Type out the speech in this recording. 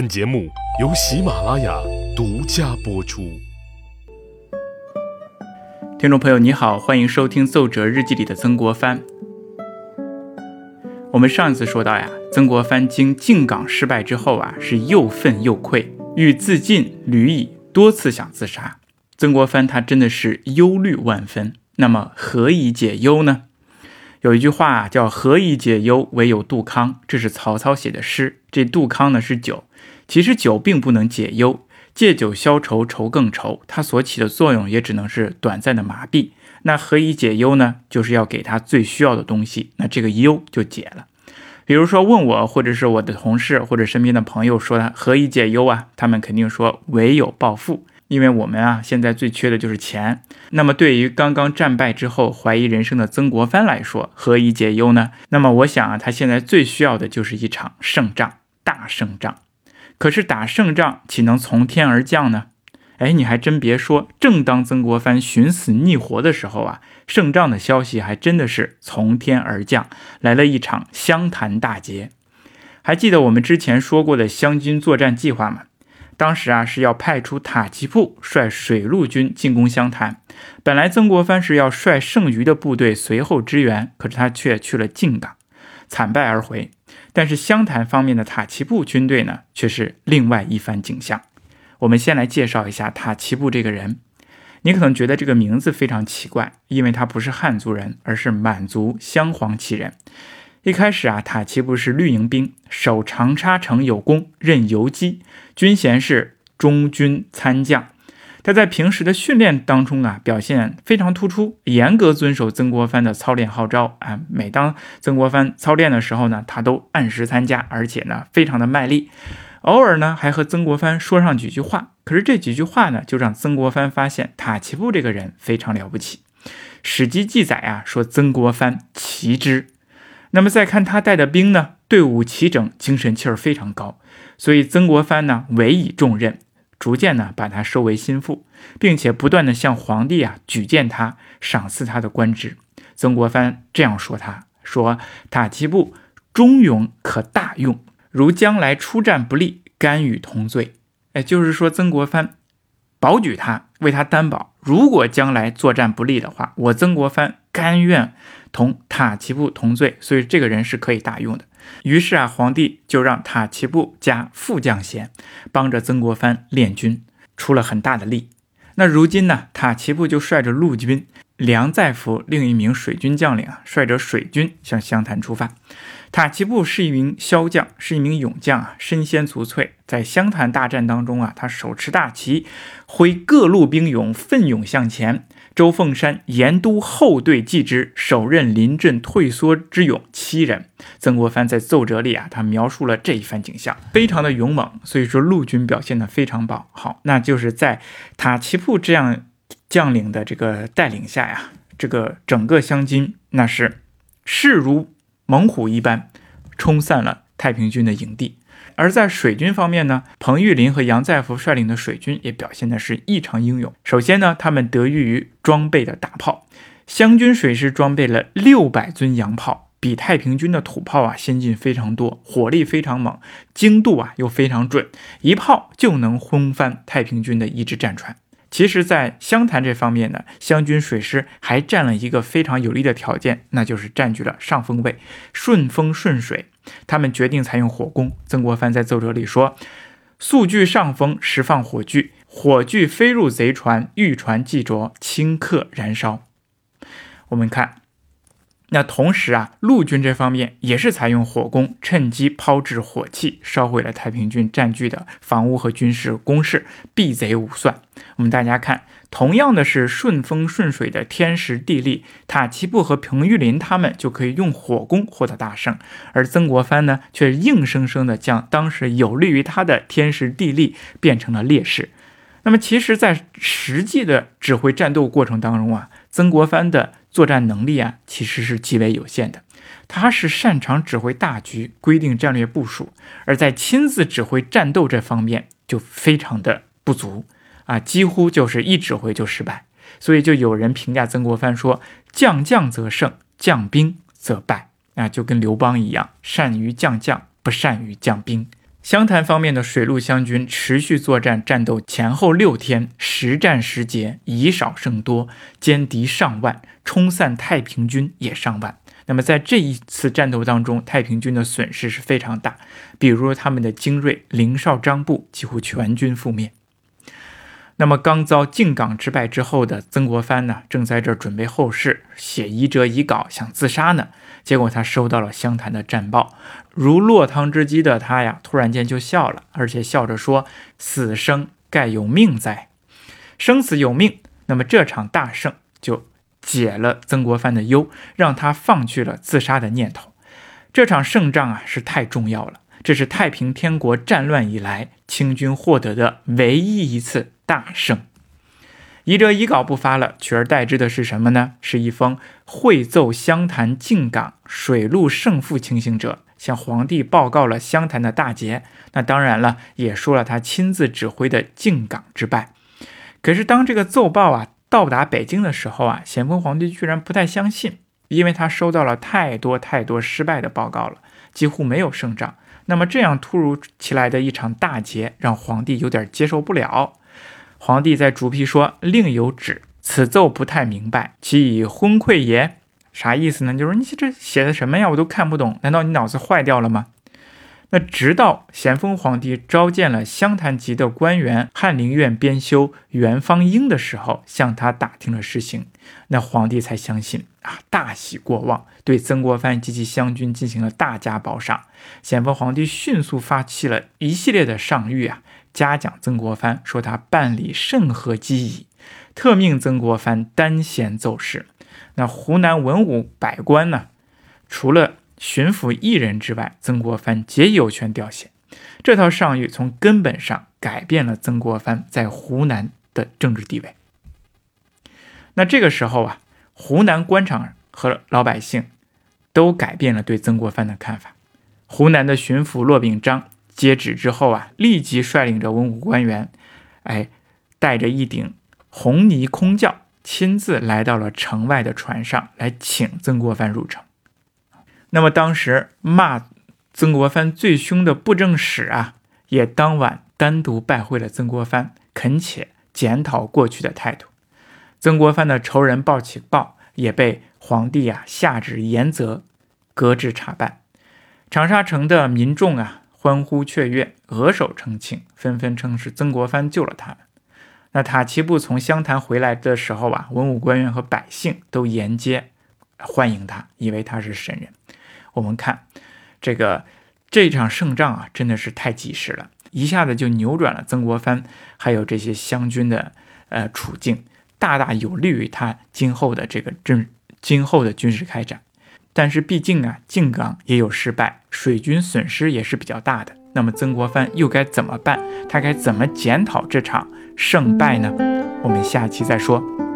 本节目由喜马拉雅独家播出。听众朋友，你好，欢迎收听《奏折日记》里的曾国藩。我们上一次说到呀，曾国藩经靖港失败之后啊，是又愤又愧，欲自尽，屡以多次想自杀。曾国藩他真的是忧虑万分。那么何以解忧呢？有一句话，叫“何以解忧，唯有杜康”，这是曹操写的诗。这杜康呢是酒，其实酒并不能解忧。借酒消愁，愁更愁。它所起的作用也只能是短暂的麻痹。那何以解忧呢？就是要给他最需要的东西，那这个忧就解了。比如说问我，或者是我的同事或者身边的朋友说他何以解忧啊？他们肯定说唯有暴富，因为我们啊现在最缺的就是钱。那么对于刚刚战败之后怀疑人生的曾国藩来说，何以解忧呢？那么我想啊，他现在最需要的就是一场胜仗，大胜仗。可是打胜仗岂能从天而降呢？哎，你还真别说，正当曾国藩寻死觅活的时候啊，胜仗的消息还真的是从天而降，来了一场湘潭大捷。还记得我们之前说过的湘军作战计划吗？当时啊是要派出塔吉布率水陆军进攻湘潭，本来曾国藩是要率剩余的部队随后支援，可是他却去了靖港，惨败而回。但是湘潭方面的塔奇布军队呢，却是另外一番景象。我们先来介绍一下塔奇布这个人。你可能觉得这个名字非常奇怪，因为他不是汉族人，而是满族镶黄旗人。一开始啊，塔奇布是绿营兵，守长沙城有功，任游击，军衔是中军参将。他在平时的训练当中啊，表现非常突出，严格遵守曾国藩的操练号召啊。每当曾国藩操练的时候呢，他都按时参加，而且呢，非常的卖力。偶尔呢，还和曾国藩说上几句话。可是这几句话呢，就让曾国藩发现塔奇布这个人非常了不起。史记记载啊，说曾国藩奇之。那么再看他带的兵呢，队伍齐整，精神气儿非常高。所以曾国藩呢，委以重任。逐渐呢，把他收为心腹，并且不断的向皇帝啊举荐他，赏赐他的官职。曾国藩这样说：“他说塔奇布忠勇可大用，如将来出战不利，甘与同罪。”哎，就是说曾国藩保举他，为他担保，如果将来作战不利的话，我曾国藩甘愿同塔奇布同罪。所以这个人是可以大用的。于是啊，皇帝就让塔奇布加副将衔，帮着曾国藩练军，出了很大的力。那如今呢，塔奇布就率着陆军，梁再福另一名水军将领啊，率着水军向湘潭出发。塔奇布是一名骁将，是一名勇将啊，身先卒翠。在湘潭大战当中啊，他手持大旗，挥各路兵勇，奋勇向前。周凤山严都后队继之，首任临阵退缩之勇七人。曾国藩在奏折里啊，他描述了这一番景象，非常的勇猛。所以说陆军表现的非常棒。好，那就是在塔奇布这样将领的这个带领下呀，这个整个湘军那是势如猛虎一般，冲散了太平军的营地。而在水军方面呢，彭玉麟和杨再福率领的水军也表现的是异常英勇。首先呢，他们得益于装备的大炮，湘军水师装备了六百尊洋炮，比太平军的土炮啊先进非常多，火力非常猛，精度啊又非常准，一炮就能轰翻太平军的一只战船。其实，在湘潭这方面呢，湘军水师还占了一个非常有利的条件，那就是占据了上风位，顺风顺水。他们决定采用火攻。曾国藩在奏折里说：“速据上风，实放火炬，火炬飞入贼船，遇船即着，顷刻燃烧。”我们看。那同时啊，陆军这方面也是采用火攻，趁机抛掷火器，烧毁了太平军占据的房屋和军事工事，避贼无算。我们大家看，同样的是顺风顺水的天时地利，塔奇布和彭玉麟他们就可以用火攻获得大胜，而曾国藩呢，却硬生生的将当时有利于他的天时地利变成了劣势。那么，其实，在实际的指挥战斗过程当中啊。曾国藩的作战能力啊，其实是极为有限的。他是擅长指挥大局、规定战略部署，而在亲自指挥战斗这方面就非常的不足啊，几乎就是一指挥就失败。所以就有人评价曾国藩说：“将将则胜，将兵则败。”啊，就跟刘邦一样，善于将将，不善于将兵。湘潭方面的水陆湘军持续作战，战斗前后六天，时战时捷，以少胜多，歼敌上万，冲散太平军也上万。那么在这一次战斗当中，太平军的损失是非常大，比如他们的精锐林少张部几乎全军覆灭。那么刚遭靖港之败之后的曾国藩呢，正在这准备后事，写遗折遗稿，想自杀呢。结果他收到了湘潭的战报，如落汤之鸡的他呀，突然间就笑了，而且笑着说：“死生盖有命在，生死有命。”那么这场大胜就解了曾国藩的忧，让他放弃了自杀的念头。这场胜仗啊，是太重要了，这是太平天国战乱以来清军获得的唯一一次。大胜，遗折遗稿不发了，取而代之的是什么呢？是一封会奏湘潭靖港水陆胜负情形者，向皇帝报告了湘潭的大捷。那当然了，也说了他亲自指挥的靖港之败。可是当这个奏报啊到达北京的时候啊，咸丰皇帝居然不太相信，因为他收到了太多太多失败的报告了，几乎没有胜仗。那么这样突如其来的一场大劫，让皇帝有点接受不了。皇帝在逐批说：“另有旨，此奏不太明白，其以昏聩也。”啥意思呢？就是你这写的什么呀？我都看不懂。难道你脑子坏掉了吗？那直到咸丰皇帝召见了湘潭籍的官员翰林院编修袁方英的时候，向他打听了实情，那皇帝才相信啊，大喜过望，对曾国藩及其湘军进行了大加褒赏。咸丰皇帝迅速发起了一系列的上谕啊。嘉奖曾国藩，说他办理甚合机宜，特命曾国藩单衔奏事。那湖南文武百官呢？除了巡抚一人之外，曾国藩皆有权调遣。这套上谕从根本上改变了曾国藩在湖南的政治地位。那这个时候啊，湖南官场和老百姓都改变了对曾国藩的看法。湖南的巡抚骆秉章。接旨之后啊，立即率领着文武官员，哎，带着一顶红泥空轿，亲自来到了城外的船上来请曾国藩入城。那么当时骂曾国藩最凶的布政使啊，也当晚单独拜会了曾国藩，恳切检讨过去的态度。曾国藩的仇人鲍起豹也被皇帝啊下旨严责，革职查办。长沙城的民众啊。欢呼雀跃，额手称庆，纷纷称是曾国藩救了他们。那塔奇布从湘潭回来的时候啊，文武官员和百姓都沿街欢迎他，以为他是神人。我们看这个这场胜仗啊，真的是太及时了，一下子就扭转了曾国藩还有这些湘军的呃处境，大大有利于他今后的这个政今后的军事开展。但是毕竟啊，靖港也有失败，水军损失也是比较大的。那么曾国藩又该怎么办？他该怎么检讨这场胜败呢？我们下期再说。